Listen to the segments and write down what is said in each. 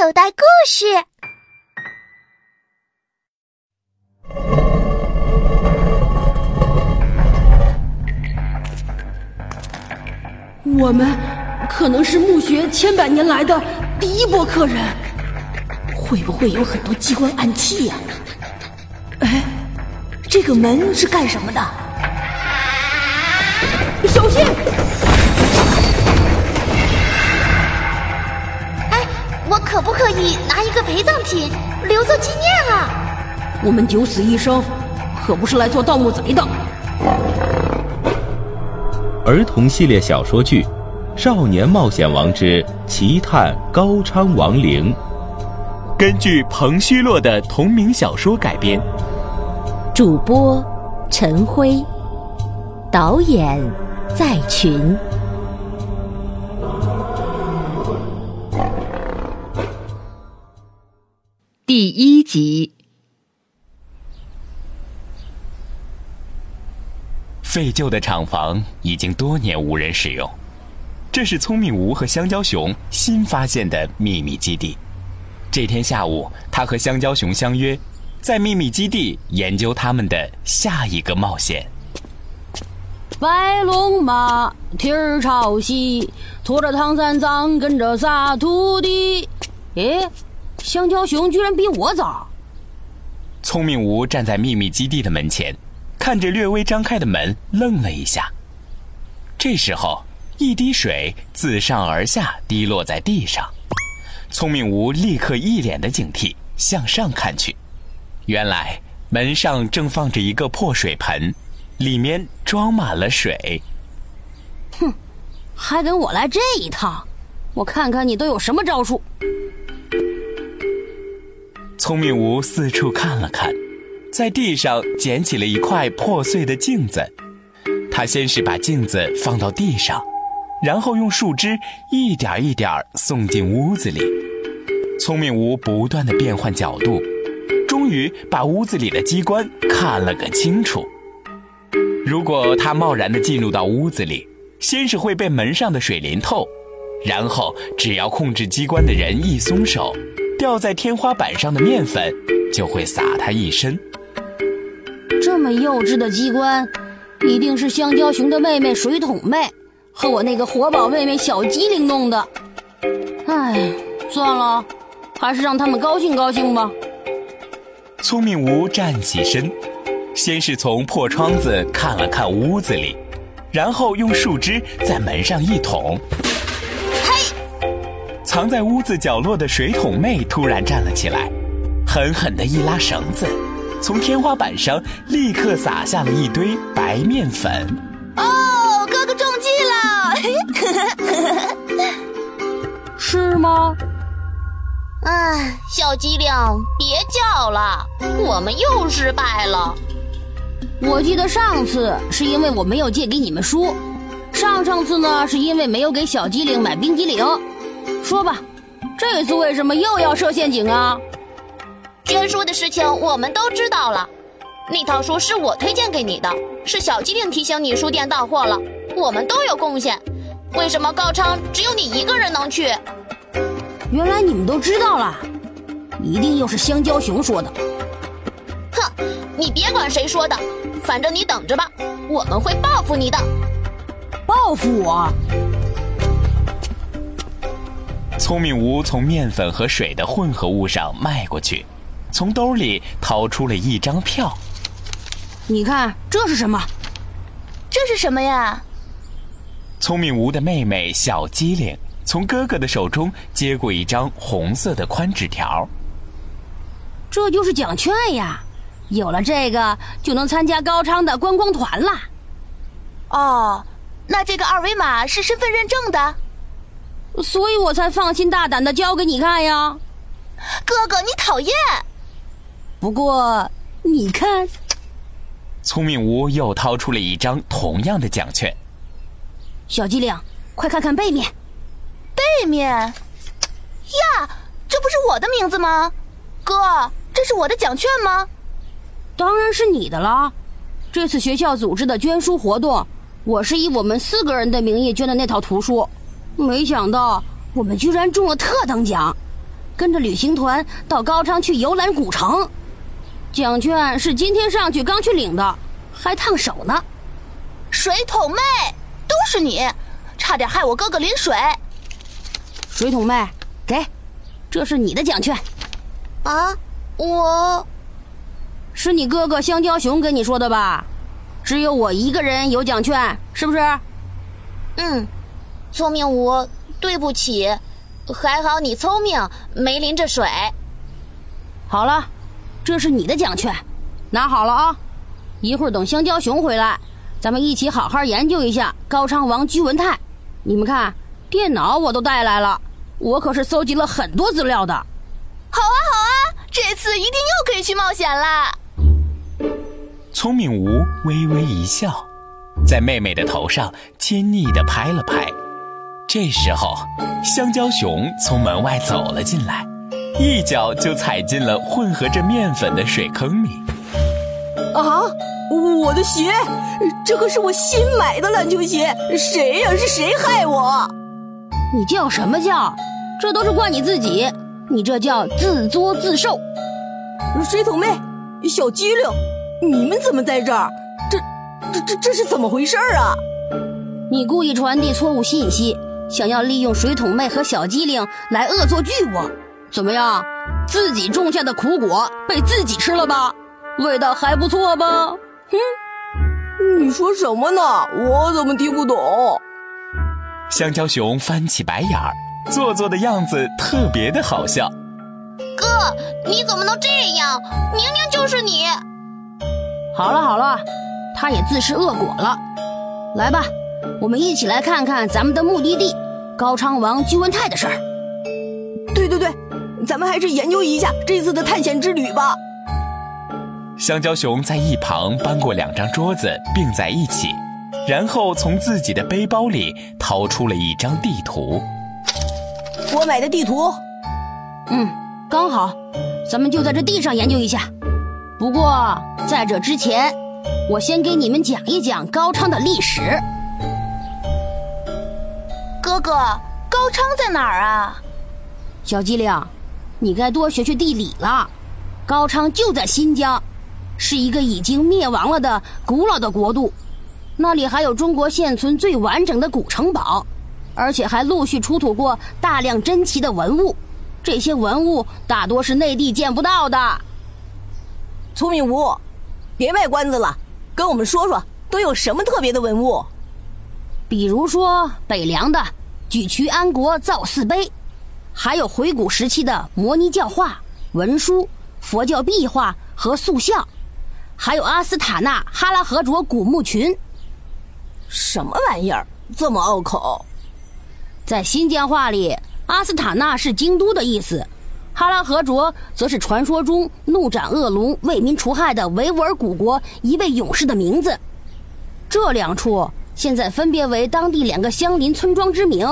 口袋故事。我们可能是墓穴千百年来的第一波客人，会不会有很多机关暗器呀？哎，这个门是干什么的？小心！可不可以拿一个陪葬品留作纪念啊？我们九死一生，可不是来做盗墓贼的。儿童系列小说剧《少年冒险王之奇探高昌王陵》，根据彭虚洛的同名小说改编。主播陈辉，导演在群。第一集。废旧的厂房已经多年无人使用，这是聪明吴和香蕉熊新发现的秘密基地。这天下午，他和香蕉熊相约，在秘密基地研究他们的下一个冒险。白龙马，蹄儿朝西，驮着唐三藏，跟着仨徒弟。诶，香蕉熊居然比我早。聪明吴站在秘密基地的门前。看着略微张开的门，愣了一下。这时候，一滴水自上而下滴落在地上。聪明吴立刻一脸的警惕，向上看去。原来门上正放着一个破水盆，里面装满了水。哼，还跟我来这一套？我看看你都有什么招数。聪明吴四处看了看。在地上捡起了一块破碎的镜子，他先是把镜子放到地上，然后用树枝一点一点送进屋子里。聪明吴不断的变换角度，终于把屋子里的机关看了个清楚。如果他贸然的进入到屋子里，先是会被门上的水淋透，然后只要控制机关的人一松手，掉在天花板上的面粉就会洒他一身。这么幼稚的机关，一定是香蕉熊的妹妹水桶妹和我那个活宝妹妹小机灵弄的。唉，算了，还是让他们高兴高兴吧。聪明吴站起身，先是从破窗子看了看屋子里，然后用树枝在门上一捅。嘿！藏在屋子角落的水桶妹突然站了起来，狠狠地一拉绳子。从天花板上立刻洒下了一堆白面粉。哦，哥哥中计了！是吗？哎，小机灵，别叫了，我们又失败了。我记得上次是因为我没有借给你们书，上上次呢是因为没有给小机灵买冰激凌。说吧，这次为什么又要设陷阱啊？捐书的事情我们都知道了，那套书是我推荐给你的，是小机灵提醒你书店到货了，我们都有贡献。为什么高昌只有你一个人能去？原来你们都知道了，一定又是香蕉熊说的。哼，你别管谁说的，反正你等着吧，我们会报复你的。报复我？聪明吴从面粉和水的混合物上迈过去。从兜里掏出了一张票，你看这是什么？这是什么呀？聪明吴的妹妹小机灵从哥哥的手中接过一张红色的宽纸条，这就是奖券呀！有了这个，就能参加高昌的观光团啦。哦，那这个二维码是身份认证的，所以我才放心大胆的交给你看呀。哥哥，你讨厌。不过，你看，聪明屋又掏出了一张同样的奖券。小机灵，快看看背面。背面，呀，这不是我的名字吗？哥，这是我的奖券吗？当然是你的啦。这次学校组织的捐书活动，我是以我们四个人的名义捐的那套图书。没想到我们居然中了特等奖，跟着旅行团到高昌去游览古城。奖券是今天上去刚去领的，还烫手呢。水桶妹，都是你，差点害我哥哥淋水。水桶妹，给，这是你的奖券。啊，我，是你哥哥香蕉熊跟你说的吧？只有我一个人有奖券，是不是？嗯，聪明无，对不起，还好你聪明，没淋着水。好了，这是你的奖券，拿好了啊！一会儿等香蕉熊回来，咱们一起好好研究一下高昌王居文泰。你们看，电脑我都带来了，我可是搜集了很多资料的。好啊，好啊，这次一定又可以去冒险啦！聪明无微微一笑，在妹妹的头上亲昵的拍了拍。这时候，香蕉熊从门外走了进来，一脚就踩进了混合着面粉的水坑里。啊！我的鞋，这可是我新买的篮球鞋，谁呀？是谁害我？你叫什么叫？这都是怪你自己，你这叫自作自受。水桶妹，小机灵。你们怎么在这儿？这、这、这、这是怎么回事啊？你故意传递错误信息，想要利用水桶妹和小机灵来恶作剧我，怎么样？自己种下的苦果被自己吃了吧？味道还不错吧？哼！你说什么呢？我怎么听不懂？香蕉熊翻起白眼儿，做作的样子特别的好笑。哥，你怎么能这样？明明就是你！好了好了，他也自食恶果了。来吧，我们一起来看看咱们的目的地——高昌王居文泰的事儿。对对对，咱们还是研究一下这次的探险之旅吧。香蕉熊在一旁搬过两张桌子并在一起，然后从自己的背包里掏出了一张地图。我买的地图。嗯，刚好，咱们就在这地上研究一下。不过，在这之前，我先给你们讲一讲高昌的历史。哥哥，高昌在哪儿啊？小机灵，你该多学学地理了。高昌就在新疆，是一个已经灭亡了的古老的国度，那里还有中国现存最完整的古城堡，而且还陆续出土过大量珍奇的文物。这些文物大多是内地见不到的。聪明无，别卖关子了，跟我们说说都有什么特别的文物？比如说北凉的举渠安国造寺碑，还有回古时期的摩尼教画、文书、佛教壁画和塑像，还有阿斯塔纳哈拉河卓古墓群。什么玩意儿这么拗口？在新疆话里，阿斯塔纳是京都的意思。哈拉河卓则是传说中怒斩恶龙、为民除害的维吾尔古国一位勇士的名字。这两处现在分别为当地两个相邻村庄之名。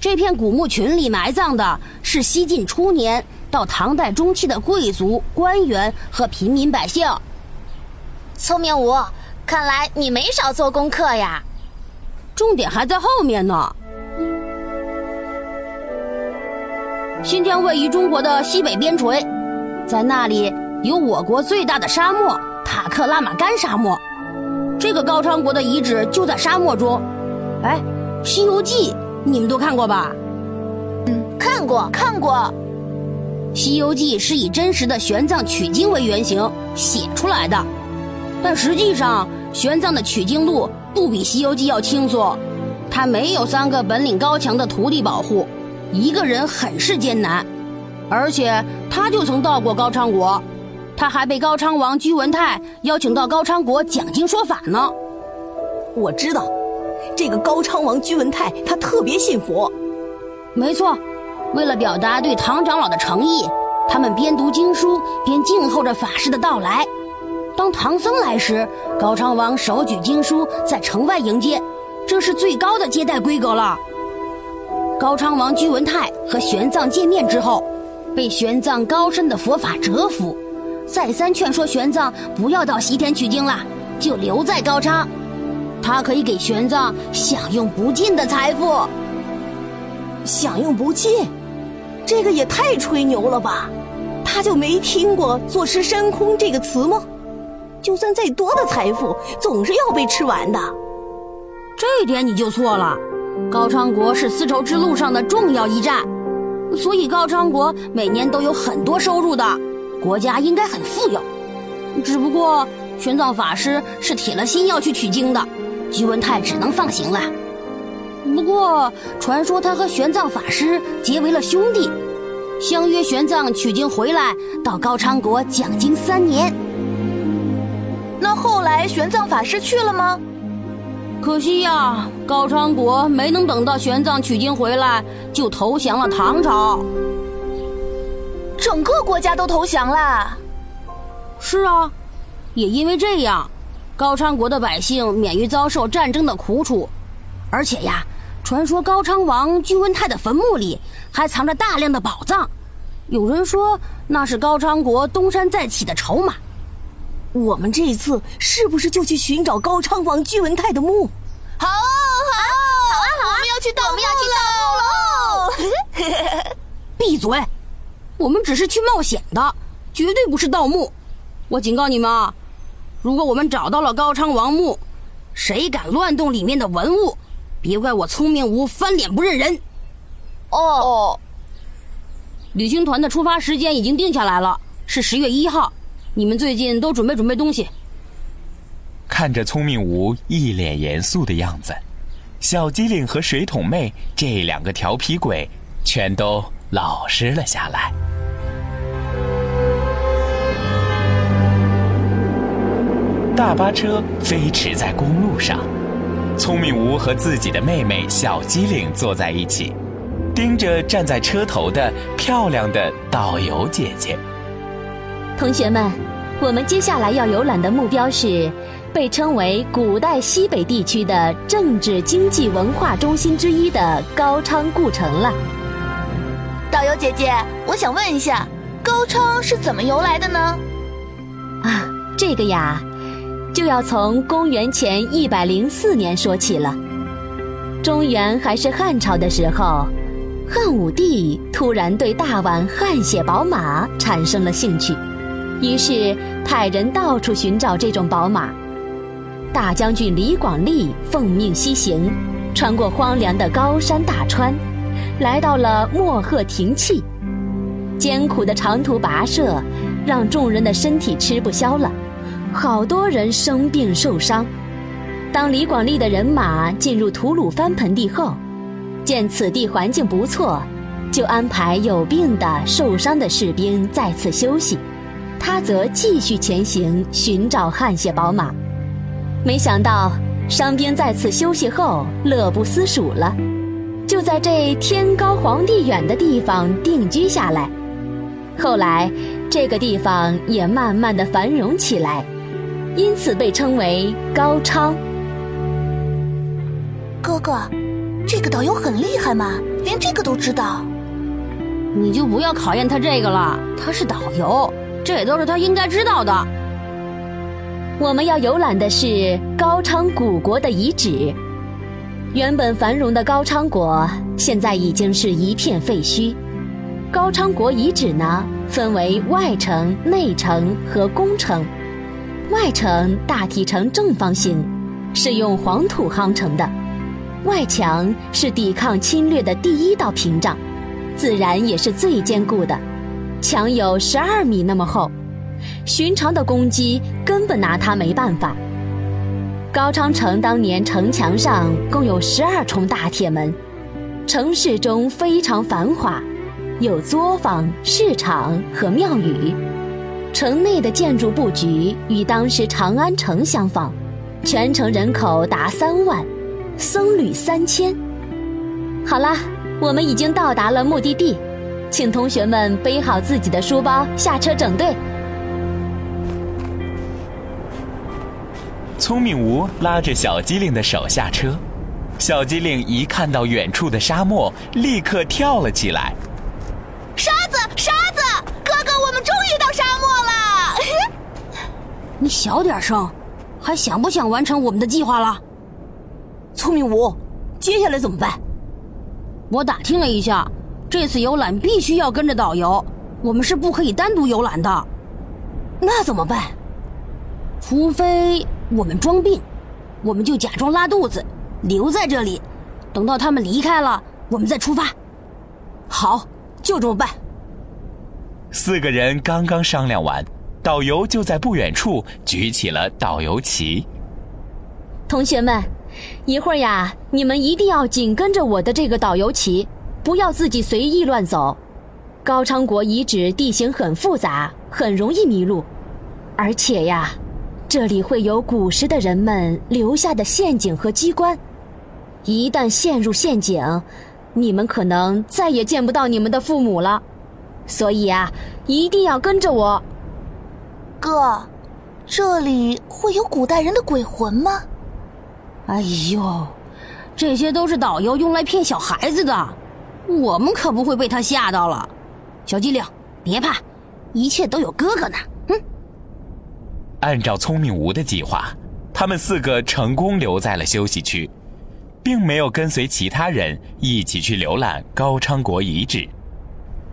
这片古墓群里埋葬的是西晋初年到唐代中期的贵族、官员和平民百姓。聪明无，看来你没少做功课呀。重点还在后面呢。新疆位于中国的西北边陲，在那里有我国最大的沙漠塔克拉玛干沙漠。这个高昌国的遗址就在沙漠中。哎，《西游记》你们都看过吧？嗯，看过，看过。《西游记》是以真实的玄奘取经为原型写出来的，但实际上玄奘的取经路不比《西游记》要轻松，他没有三个本领高强的徒弟保护。一个人很是艰难，而且他就曾到过高昌国，他还被高昌王居文泰邀请到高昌国讲经说法呢。我知道，这个高昌王居文泰他特别信佛。没错，为了表达对唐长老的诚意，他们边读经书边静候着法师的到来。当唐僧来时，高昌王手举经书在城外迎接，这是最高的接待规格了。高昌王居文泰和玄奘见面之后，被玄奘高深的佛法折服，再三劝说玄奘不要到西天取经了，就留在高昌，他可以给玄奘享用不尽的财富。享用不尽，这个也太吹牛了吧？他就没听过“坐吃山空”这个词吗？就算再多的财富，总是要被吃完的。这点你就错了。高昌国是丝绸之路上的重要驿站，所以高昌国每年都有很多收入的，国家应该很富有。只不过玄奘法师是铁了心要去取经的，居文泰只能放行了。不过传说他和玄奘法师结为了兄弟，相约玄奘取经回来到高昌国讲经三年。那后来玄奘法师去了吗？可惜呀，高昌国没能等到玄奘取经回来，就投降了唐朝。整个国家都投降了。是啊，也因为这样，高昌国的百姓免于遭受战争的苦楚。而且呀，传说高昌王居文泰的坟墓里还藏着大量的宝藏，有人说那是高昌国东山再起的筹码。我们这一次是不是就去寻找高昌王居文泰的墓？好，好，好啊，好啊！我们要去盗墓喽！闭嘴！我们只是去冒险的，绝对不是盗墓。我警告你们啊，如果我们找到了高昌王墓，谁敢乱动里面的文物，别怪我聪明无翻脸不认人。哦。旅行团的出发时间已经定下来了，是十月一号。你们最近都准备准备东西。看着聪明无一脸严肃的样子，小机灵和水桶妹这两个调皮鬼全都老实了下来。大巴车飞驰在公路上，聪明无和自己的妹妹小机灵坐在一起，盯着站在车头的漂亮的导游姐姐。同学们，我们接下来要游览的目标是被称为古代西北地区的政治、经济、文化中心之一的高昌故城了。导游姐姐，我想问一下，高昌是怎么由来的呢？啊，这个呀，就要从公元前一百零四年说起了。中原还是汉朝的时候，汉武帝突然对大宛汗血宝马产生了兴趣。于是派人到处寻找这种宝马。大将军李广利奉命西行，穿过荒凉的高山大川，来到了莫贺亭契。艰苦的长途跋涉，让众人的身体吃不消了，好多人生病受伤。当李广利的人马进入吐鲁番盆地后，见此地环境不错，就安排有病的、受伤的士兵在此休息。他则继续前行，寻找汗血宝马。没想到伤兵在此休息后乐不思蜀了，就在这天高皇帝远的地方定居下来。后来，这个地方也慢慢的繁荣起来，因此被称为高昌。哥哥，这个导游很厉害吗？连这个都知道？你就不要考验他这个了，他是导游。这也都是他应该知道的。我们要游览的是高昌古国的遗址。原本繁荣的高昌国，现在已经是一片废墟。高昌国遗址呢，分为外城、内城和宫城。外城大体呈正方形，是用黄土夯成的。外墙是抵抗侵略的第一道屏障，自然也是最坚固的。墙有十二米那么厚，寻常的公鸡根本拿它没办法。高昌城当年城墙上共有十二重大铁门，城市中非常繁华，有作坊、市场和庙宇。城内的建筑布局与当时长安城相仿，全城人口达三万，僧侣三千。好啦，我们已经到达了目的地。请同学们背好自己的书包，下车整队。聪明吴拉着小机灵的手下车，小机灵一看到远处的沙漠，立刻跳了起来。沙子，沙子，哥哥，我们终于到沙漠了！你小点声，还想不想完成我们的计划了？聪明吴，接下来怎么办？我打听了一下。这次游览必须要跟着导游，我们是不可以单独游览的。那怎么办？除非我们装病，我们就假装拉肚子，留在这里，等到他们离开了，我们再出发。好，就这么办。四个人刚刚商量完，导游就在不远处举起了导游旗。同学们，一会儿呀，你们一定要紧跟着我的这个导游旗，不要自己随意乱走。高昌国遗址地形很复杂，很容易迷路，而且呀，这里会有古时的人们留下的陷阱和机关，一旦陷入陷阱，你们可能再也见不到你们的父母了。所以啊，一定要跟着我。哥，这里会有古代人的鬼魂吗？哎呦，这些都是导游用来骗小孩子的，我们可不会被他吓到了。小机灵，别怕，一切都有哥哥呢。按照聪明吴的计划，他们四个成功留在了休息区，并没有跟随其他人一起去浏览高昌国遗址。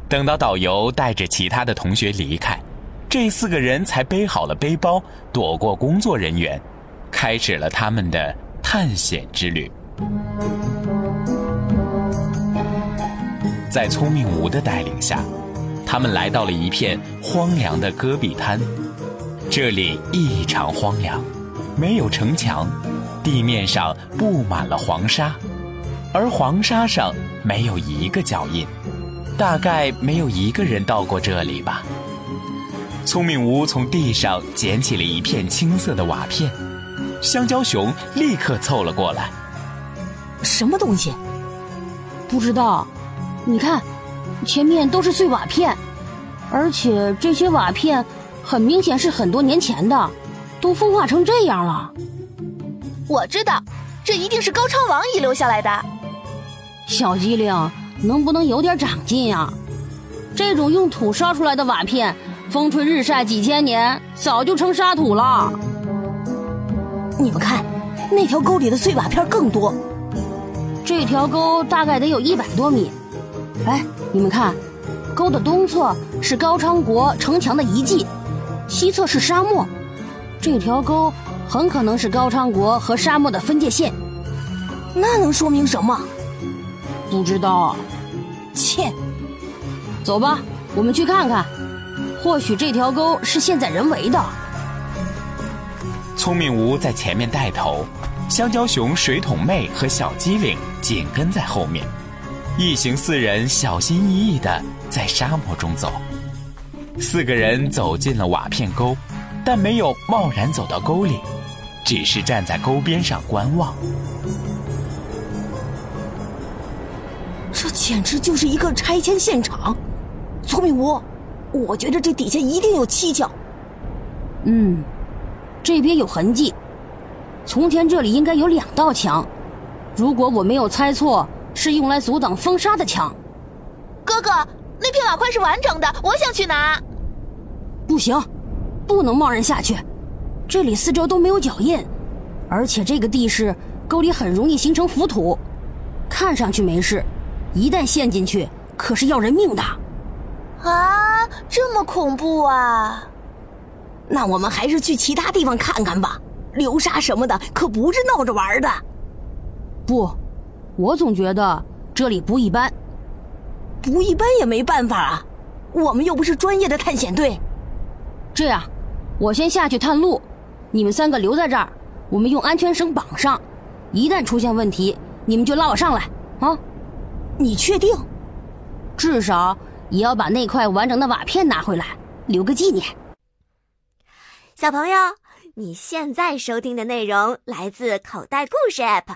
等到导游带着其他的同学离开，这四个人才背好了背包，躲过工作人员，开始了他们的探险之旅。在聪明吴的带领下，他们来到了一片荒凉的戈壁滩。这里异常荒凉，没有城墙，地面上布满了黄沙，而黄沙上没有一个脚印。大概没有一个人到过这里吧。聪明吴从地上捡起了一片青色的瓦片，香蕉熊立刻凑了过来。什么东西？不知道。你看，前面都是碎瓦片，而且这些瓦片很明显是很多年前的，都风化成这样了。我知道，这一定是高昌王遗留下来的。小机灵。能不能有点长进呀？这种用土烧出来的瓦片，风吹日晒几千年，早就成沙土了。你们看，那条沟里的碎瓦片更多。这条沟大概得有一百多米。哎，你们看，沟的东侧是高昌国城墙的遗迹，西侧是沙漠。这条沟很可能是高昌国和沙漠的分界线。那能说明什么？不知道。切，走吧，我们去看看。或许这条沟是现在人为的。聪明吴在前面带头，香蕉熊、水桶妹和小机灵紧跟在后面，一行四人小心翼翼的在沙漠中走。四个人走进了瓦片沟，但没有贸然走到沟里，只是站在沟边上观望。这简直就是一个拆迁现场，聪明屋，我觉得这底下一定有蹊跷。嗯，这边有痕迹，从前这里应该有两道墙，如果我没有猜错，是用来阻挡风沙的墙。哥哥，那片瓦块是完整的，我想去拿。不行，不能贸然下去，这里四周都没有脚印，而且这个地势，沟里很容易形成浮土，看上去没事。一旦陷进去，可是要人命的。啊，这么恐怖啊！那我们还是去其他地方看看吧。流沙什么的可不是闹着玩的。不，我总觉得这里不一般。不一般也没办法啊，我们又不是专业的探险队。这样，我先下去探路，你们三个留在这儿，我们用安全绳绑上。一旦出现问题，你们就拉我上来啊。你确定？至少也要把那块完整的瓦片拿回来，留个纪念。小朋友，你现在收听的内容来自口袋故事 App。